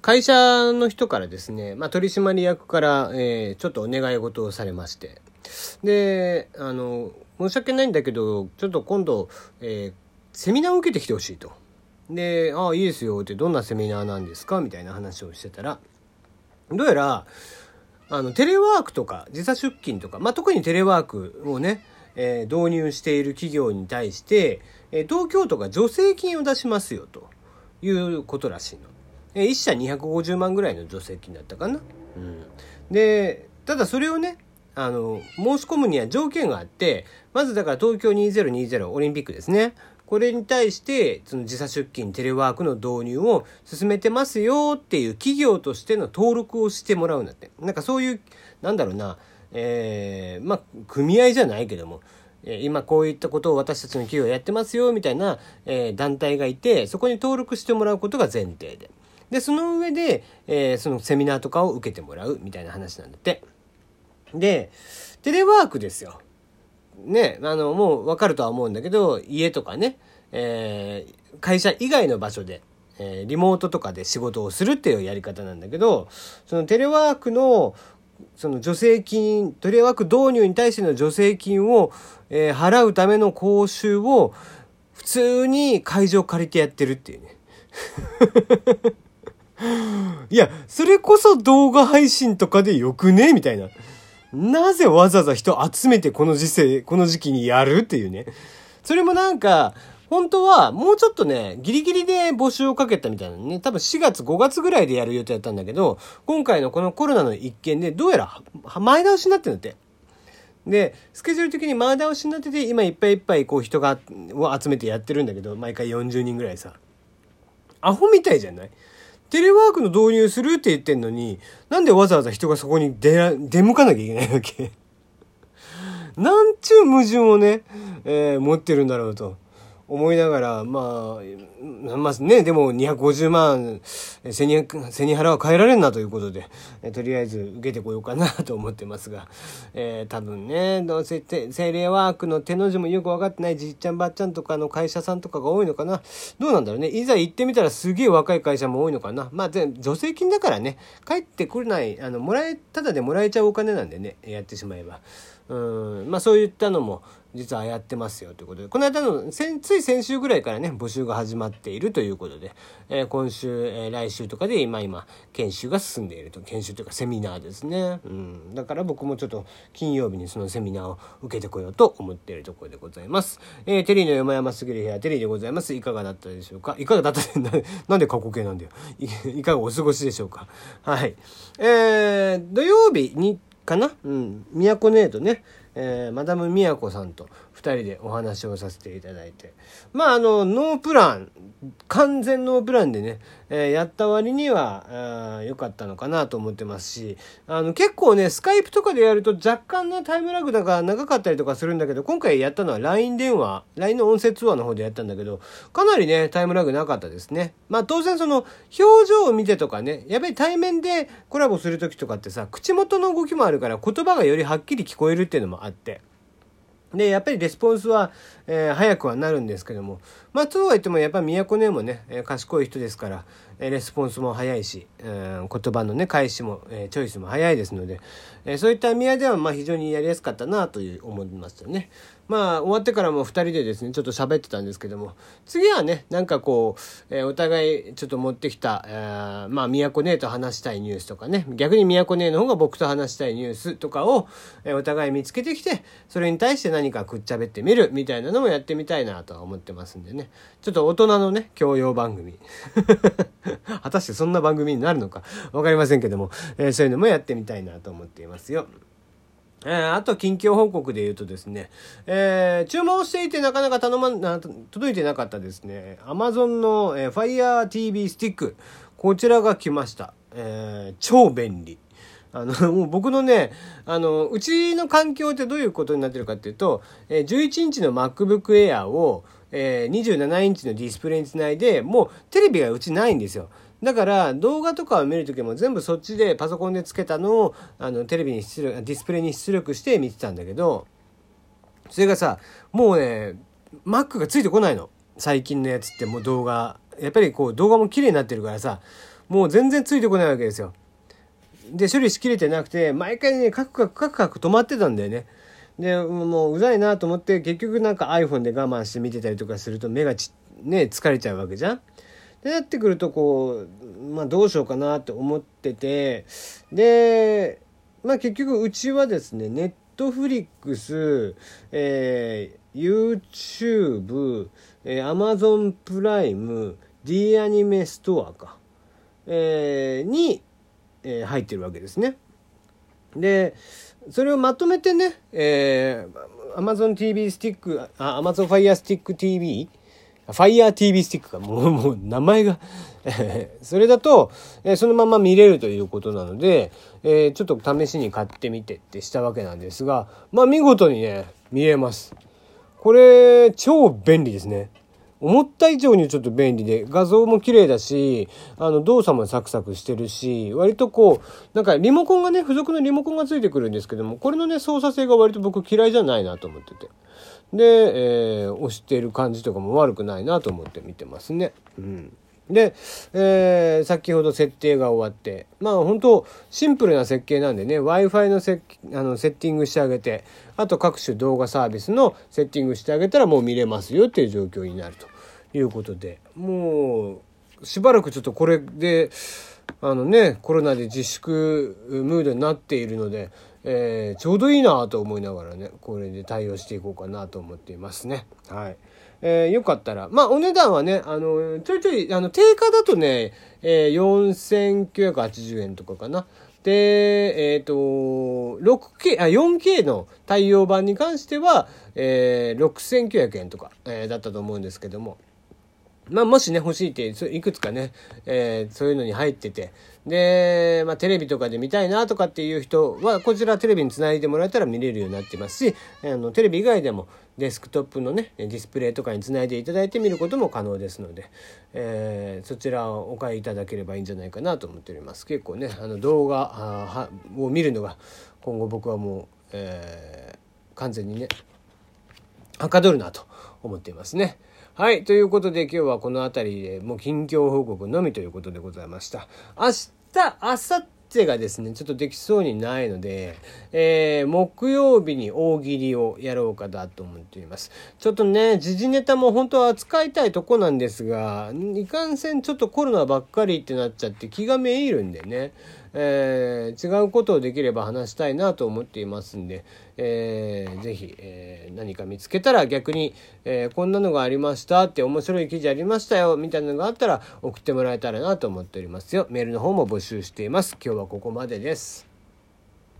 会社の人からですね、まあ、取締役から、えー、ちょっとお願い事をされまして、で、あの、申し訳ないんだけど、ちょっと今度、えー、セミナーを受けてきてほしいと。で、ああ、いいですよって、どんなセミナーなんですか？みたいな話をしてたら、どうやら、あの、テレワークとか、時差出勤とか、まあ、特にテレワークをね、えー、導入している企業に対して、え、東京都が助成金を出しますよということらしいの。え、1社250万ぐらいの助成金だったかな？うん。で、ただそれをね、あの、申し込むには条件があって、まずだから東京2020オリンピックですね。これに対して、その時差出勤、テレワークの導入を進めてますよっていう企業としての登録をしてもらうんだって。なんかそういう、なんだろうな、えー、まあ、組合じゃないけども、今こういったことを私たちの企業やってますよみたいな、え、団体がいてそこに登録してもらうことが前提ででその上で、えー、そのセミナーとかを受けてもらうみたいな話なんだってでテレワークですよねあのもう分かるとは思うんだけど家とかね、えー、会社以外の場所でえリモートとかで仕事をするっていうやり方なんだけどそのテレワークのその助成金、テレワーク導入に対しての助成金を、えー、払うための講習を普通に会場借りてやってるっていうね。いや、それこそ動画配信とかでよくね？みたいな。なぜわざわざ人集めてこの時世、この時期にやるっていうね。それもなんか、本当はもうちょっとね、ギリギリで募集をかけたみたいなね、多分4月5月ぐらいでやる予定だったんだけど、今回のこのコロナの一件でどうやら前倒しになってるんだって。で、スケジュール的に前倒しになってて、今いっぱいいっぱいこう人が、を集めてやってるんだけど、毎回40人ぐらいさ。アホみたいじゃない？テレワークの導入するって言ってんのに、なんでわざわざ人がそこに出、出向かなきゃいけないわけ？なんちゅう矛盾をね、えー、持ってるんだろうと。思いながら、まあ、まあね、でも250万背に、背に腹は変えられんなということで、えとりあえず受けてこようかなと思ってますが、えー、多分ね、どうせ精霊ワークの手の字もよく分かってないじっちゃんばっちゃんとかの会社さんとかが多いのかな。どうなんだろうね。いざ行ってみたらすげえ若い会社も多いのかな。まあ、助成金だからね、帰ってくれない、あの、もらえ、ただでもらえちゃうお金なんでね、やってしまえば。うん、まあそういったのも、実はやってますよということで、この間の、つい先週ぐらいからね、募集が始まっているということで、えー、今週、えー、来週とかで今今、研修が進んでいると。研修というかセミナーですね。うん。だから僕もちょっと金曜日にそのセミナーを受けてこようと思っているところでございます。えー、テリーの山々すぎる部屋、テリーでございます。いかがだったでしょうか？いかがだったで、なんで過去形なんだよい。かがお過ごしでしょうか？はい。えー、土曜日に、かな？うん。都ネードね。えー、マダム都さんと2人でお話をさせていただいて。まああのノープラン完全ノープランでね、えー、やった割には良かったのかなと思ってますしあの結構ねスカイプとかでやると若干ねタイムラグだから長かったりとかするんだけど今回やったのは LINE 電話 LINE の音声通話の方でやったんだけどかなりねタイムラグなかったですね。まあ当然その表情を見てとかねやっぱり対面でコラボする時とかってさ口元の動きもあるから言葉がよりはっきり聞こえるっていうのもあってで、やっぱりレスポンスは、えー、早くはなるんですけども、まあ、そうは言っても、やっぱり都根もね、え、賢い人ですから、レスポンスも早いし、えー、言葉のね、返しも、えー、チョイスも早いですので、えー、そういった意味合いでは、まあ、非常にやりやすかったなという思いますよね。まあ、終わってからも2人でですね、ちょっと喋ってたんですけども、次はね、なんかこう、えー、お互いちょっと持ってきた、えー、まあ、都姉と話したいニュースとかね、逆に都姉の方が僕と話したいニュースとかを、えー、お互い見つけてきて、それに対して何かくっちゃべってみるみたいなのもやってみたいなとは思ってますんでね、ちょっと大人のね、教養番組。果たしてそんな番組になるのかわかりませんけども、えー、そういうのもやってみたいなと思っていますよ。えー、あと近況報告で言うとですね、えー、注文していてなかなか頼まな、届いてなかったですね、Amazon の、えー、Fire TV スティック、こちらが来ました。えー、超便利。あの、もう僕のね、あの、うちの環境ってどういうことになってるかっていうと、えー、11インチの MacBook Air を、えー、27インチのディスプレイにつないで、もうテレビがうちないんですよ。だから動画とかを見るときも全部そっちでパソコンでつけたのをあのテレビに出力ディスプレイに出力して見てたんだけどそれがさもうね Mac がついてこないの最近のやつってもう動画やっぱりこう動画も綺麗になってるからさもう全然ついてこないわけですよ。で、処理しきれてなくて、毎回ね、カクカクカクカク止まってたんだよね。で、もううざいなと思って、結局なんか iPhone で我慢して見てたりとかすると目がち、ね、疲れちゃうわけじゃん。で、なってくるとこう、まあどうしようかなって思ってて、で、まあ結局うちはですね、ネットフリックス、えー、YouTube、えー、Amazon プライム、D アニメストアか、えー、に、えー、入ってるわけですね。で、それをまとめてね、えー、Amazon TV スティック、あ、Amazon Fire Stick TV? ファイヤー TV スティックか。もう、もう、名前が それだと、えー、そのまま見れるということなので、えー、ちょっと試しに買ってみてってしたわけなんですが、まあ見事にね、見れます。これ、超便利ですね。思った以上にちょっと便利で、画像も綺麗だし、あの、動作もサクサクしてるし、割とこう、なんかリモコンがね、付属のリモコンがついてくるんですけども、これのね、操作性が割と僕嫌いじゃないなと思ってて。で、えー、押してる感じとかも悪くないなと思って見てますね。うん。で、えー、先ほど設定が終わって、まあ本当シンプルな設計なんでね、Wi-Fi のセあのセッティングしてあげて、あと各種動画サービスのセッティングしてあげたらもう見れますよっていう状況になるということで、もうしばらくちょっとこれで、あのね、コロナで自粛ムードになっているので、えー、ちょうどいいなと思いながらね、これで対応していこうかなと思っていますね。はい。えー、よかったら、まあ、お値段はね、あの、ちょいちょい、あの、定価だとね、えー、4980円とかかな。で、えっ、ー、と、6K、あ、4K の対応版に関しては、えー、6900円とか、えー、だったと思うんですけども。まあ、もしね、欲しいって、いくつかね、えー、そういうのに入ってて、で、まあ、テレビとかで見たいなとかっていう人は、こちらテレビにつないでもらえたら見れるようになってますし、あの、テレビ以外でもデスクトップのね、ディスプレイとかにつないでいただいて見ることも可能ですので、えー、そちらをお買いいただければいいんじゃないかなと思っております。結構ね、あの、動画を見るのが、今後僕はもう、えー、完全にね、はかどるなと思っていますね。はい。ということで今日はこの辺りでもう近況報告のみということでございました。明日、明後日がですね、ちょっとできそうにないので、えー、木曜日に大喜利をやろうかなと思っています。ちょっとね、時事ネタも本当は扱いたいとこなんですが、いかんせんちょっとコロナばっかりってなっちゃって気がめいるんでね。えー、違うことをできれば話したいなと思っていますんで、えー、ぜひ、えー、何か見つけたら逆に、えー、こんなのがありましたって面白い記事ありましたよみたいなのがあったら送ってもらえたらなと思っておりますよ。メールの方も募集しています。今日はここまでです。